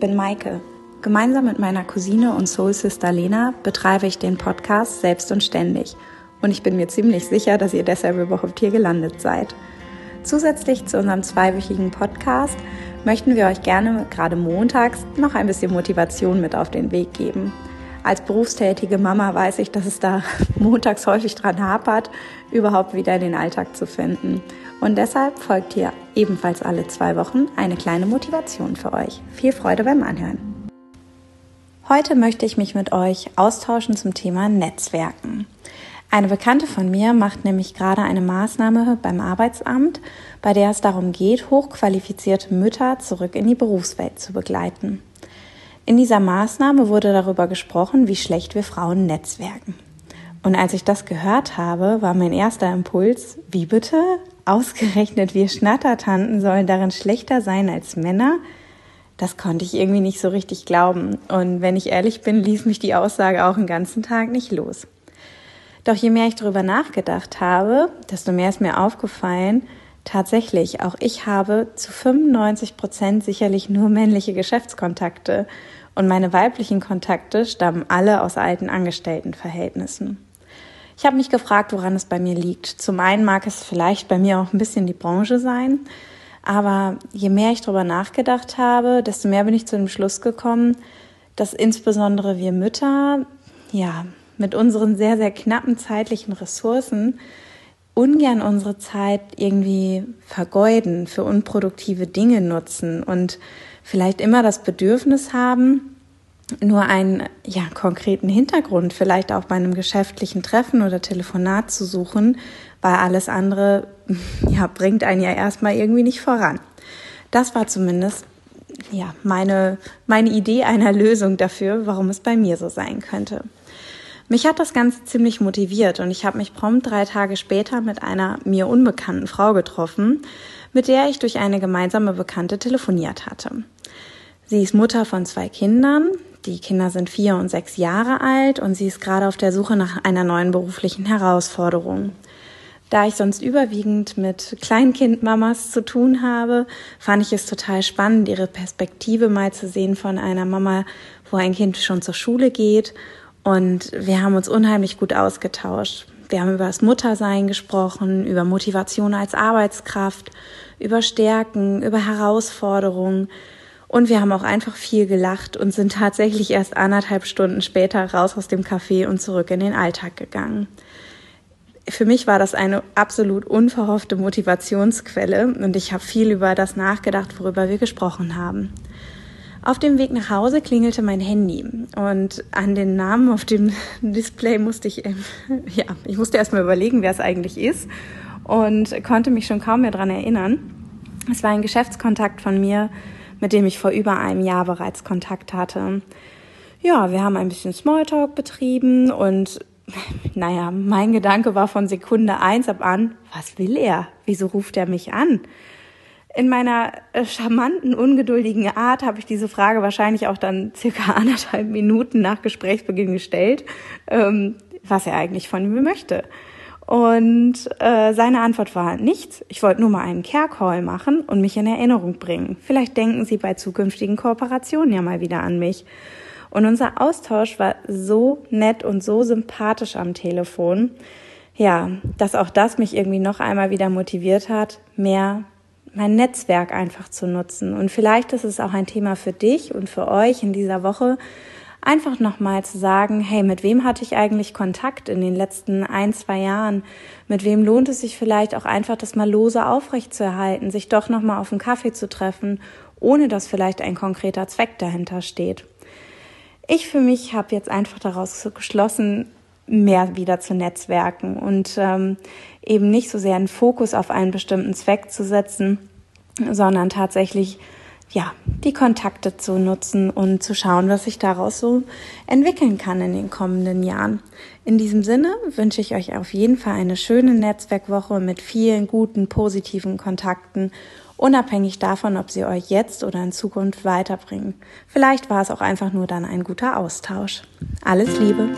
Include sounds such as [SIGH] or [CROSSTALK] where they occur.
bin Maike. Gemeinsam mit meiner Cousine und Soul Sister Lena betreibe ich den Podcast Selbst und Ständig. Und ich bin mir ziemlich sicher, dass ihr deshalb überhaupt hier gelandet seid. Zusätzlich zu unserem zweiwöchigen Podcast möchten wir euch gerne gerade montags noch ein bisschen Motivation mit auf den Weg geben. Als berufstätige Mama weiß ich, dass es da [LAUGHS] montags häufig dran hapert, überhaupt wieder den Alltag zu finden. Und deshalb folgt hier ebenfalls alle zwei Wochen eine kleine Motivation für euch. Viel Freude beim Anhören. Heute möchte ich mich mit euch austauschen zum Thema Netzwerken. Eine Bekannte von mir macht nämlich gerade eine Maßnahme beim Arbeitsamt, bei der es darum geht, hochqualifizierte Mütter zurück in die Berufswelt zu begleiten. In dieser Maßnahme wurde darüber gesprochen, wie schlecht wir Frauen netzwerken. Und als ich das gehört habe, war mein erster Impuls, wie bitte? Ausgerechnet wir Schnattertanten sollen darin schlechter sein als Männer? Das konnte ich irgendwie nicht so richtig glauben. Und wenn ich ehrlich bin, ließ mich die Aussage auch den ganzen Tag nicht los. Doch je mehr ich darüber nachgedacht habe, desto mehr ist mir aufgefallen, tatsächlich, auch ich habe zu 95 Prozent sicherlich nur männliche Geschäftskontakte und meine weiblichen Kontakte stammen alle aus alten Angestelltenverhältnissen. Ich habe mich gefragt, woran es bei mir liegt. Zum einen mag es vielleicht bei mir auch ein bisschen die Branche sein, aber je mehr ich darüber nachgedacht habe, desto mehr bin ich zu dem Schluss gekommen, dass insbesondere wir Mütter, ja, mit unseren sehr, sehr knappen zeitlichen Ressourcen ungern unsere Zeit irgendwie vergeuden, für unproduktive Dinge nutzen und vielleicht immer das Bedürfnis haben, nur einen ja, konkreten Hintergrund, vielleicht auch bei einem geschäftlichen Treffen oder Telefonat zu suchen, weil alles andere [LAUGHS] ja, bringt einen ja erstmal irgendwie nicht voran. Das war zumindest ja, meine, meine Idee einer Lösung dafür, warum es bei mir so sein könnte. Mich hat das Ganze ziemlich motiviert und ich habe mich prompt drei Tage später mit einer mir unbekannten Frau getroffen, mit der ich durch eine gemeinsame Bekannte telefoniert hatte. Sie ist Mutter von zwei Kindern. Die Kinder sind vier und sechs Jahre alt und sie ist gerade auf der Suche nach einer neuen beruflichen Herausforderung. Da ich sonst überwiegend mit Kleinkindmamas zu tun habe, fand ich es total spannend, ihre Perspektive mal zu sehen von einer Mama, wo ein Kind schon zur Schule geht und wir haben uns unheimlich gut ausgetauscht. Wir haben über das Muttersein gesprochen, über Motivation als Arbeitskraft, über Stärken, über Herausforderungen. Und wir haben auch einfach viel gelacht und sind tatsächlich erst anderthalb Stunden später raus aus dem Café und zurück in den Alltag gegangen. Für mich war das eine absolut unverhoffte Motivationsquelle und ich habe viel über das nachgedacht, worüber wir gesprochen haben. Auf dem Weg nach Hause klingelte mein Handy und an den Namen auf dem [LAUGHS] Display musste ich, äh, [LAUGHS] ja, ich musste erstmal überlegen, wer es eigentlich ist und konnte mich schon kaum mehr dran erinnern. Es war ein Geschäftskontakt von mir, mit dem ich vor über einem Jahr bereits Kontakt hatte. Ja, wir haben ein bisschen Smalltalk betrieben und [LAUGHS] naja, mein Gedanke war von Sekunde eins ab an, was will er? Wieso ruft er mich an? In meiner äh, charmanten, ungeduldigen Art habe ich diese Frage wahrscheinlich auch dann circa [LAUGHS] anderthalb Minuten nach Gesprächsbeginn gestellt, ähm, was er eigentlich von mir möchte. Und äh, seine Antwort war nichts. Ich wollte nur mal einen Care-Call machen und mich in Erinnerung bringen. Vielleicht denken Sie bei zukünftigen Kooperationen ja mal wieder an mich. Und unser Austausch war so nett und so sympathisch am Telefon, ja, dass auch das mich irgendwie noch einmal wieder motiviert hat, mehr mein Netzwerk einfach zu nutzen. Und vielleicht ist es auch ein Thema für dich und für euch in dieser Woche, einfach nochmal zu sagen, hey, mit wem hatte ich eigentlich Kontakt in den letzten ein, zwei Jahren? Mit wem lohnt es sich vielleicht auch einfach, das mal lose aufrechtzuerhalten, sich doch nochmal auf einen Kaffee zu treffen, ohne dass vielleicht ein konkreter Zweck dahinter steht? Ich für mich habe jetzt einfach daraus geschlossen, mehr wieder zu netzwerken und ähm, eben nicht so sehr einen Fokus auf einen bestimmten Zweck zu setzen, sondern tatsächlich ja, die Kontakte zu nutzen und zu schauen, was sich daraus so entwickeln kann in den kommenden Jahren. In diesem Sinne wünsche ich euch auf jeden Fall eine schöne Netzwerkwoche mit vielen guten, positiven Kontakten, unabhängig davon, ob sie euch jetzt oder in Zukunft weiterbringen. Vielleicht war es auch einfach nur dann ein guter Austausch. Alles Liebe!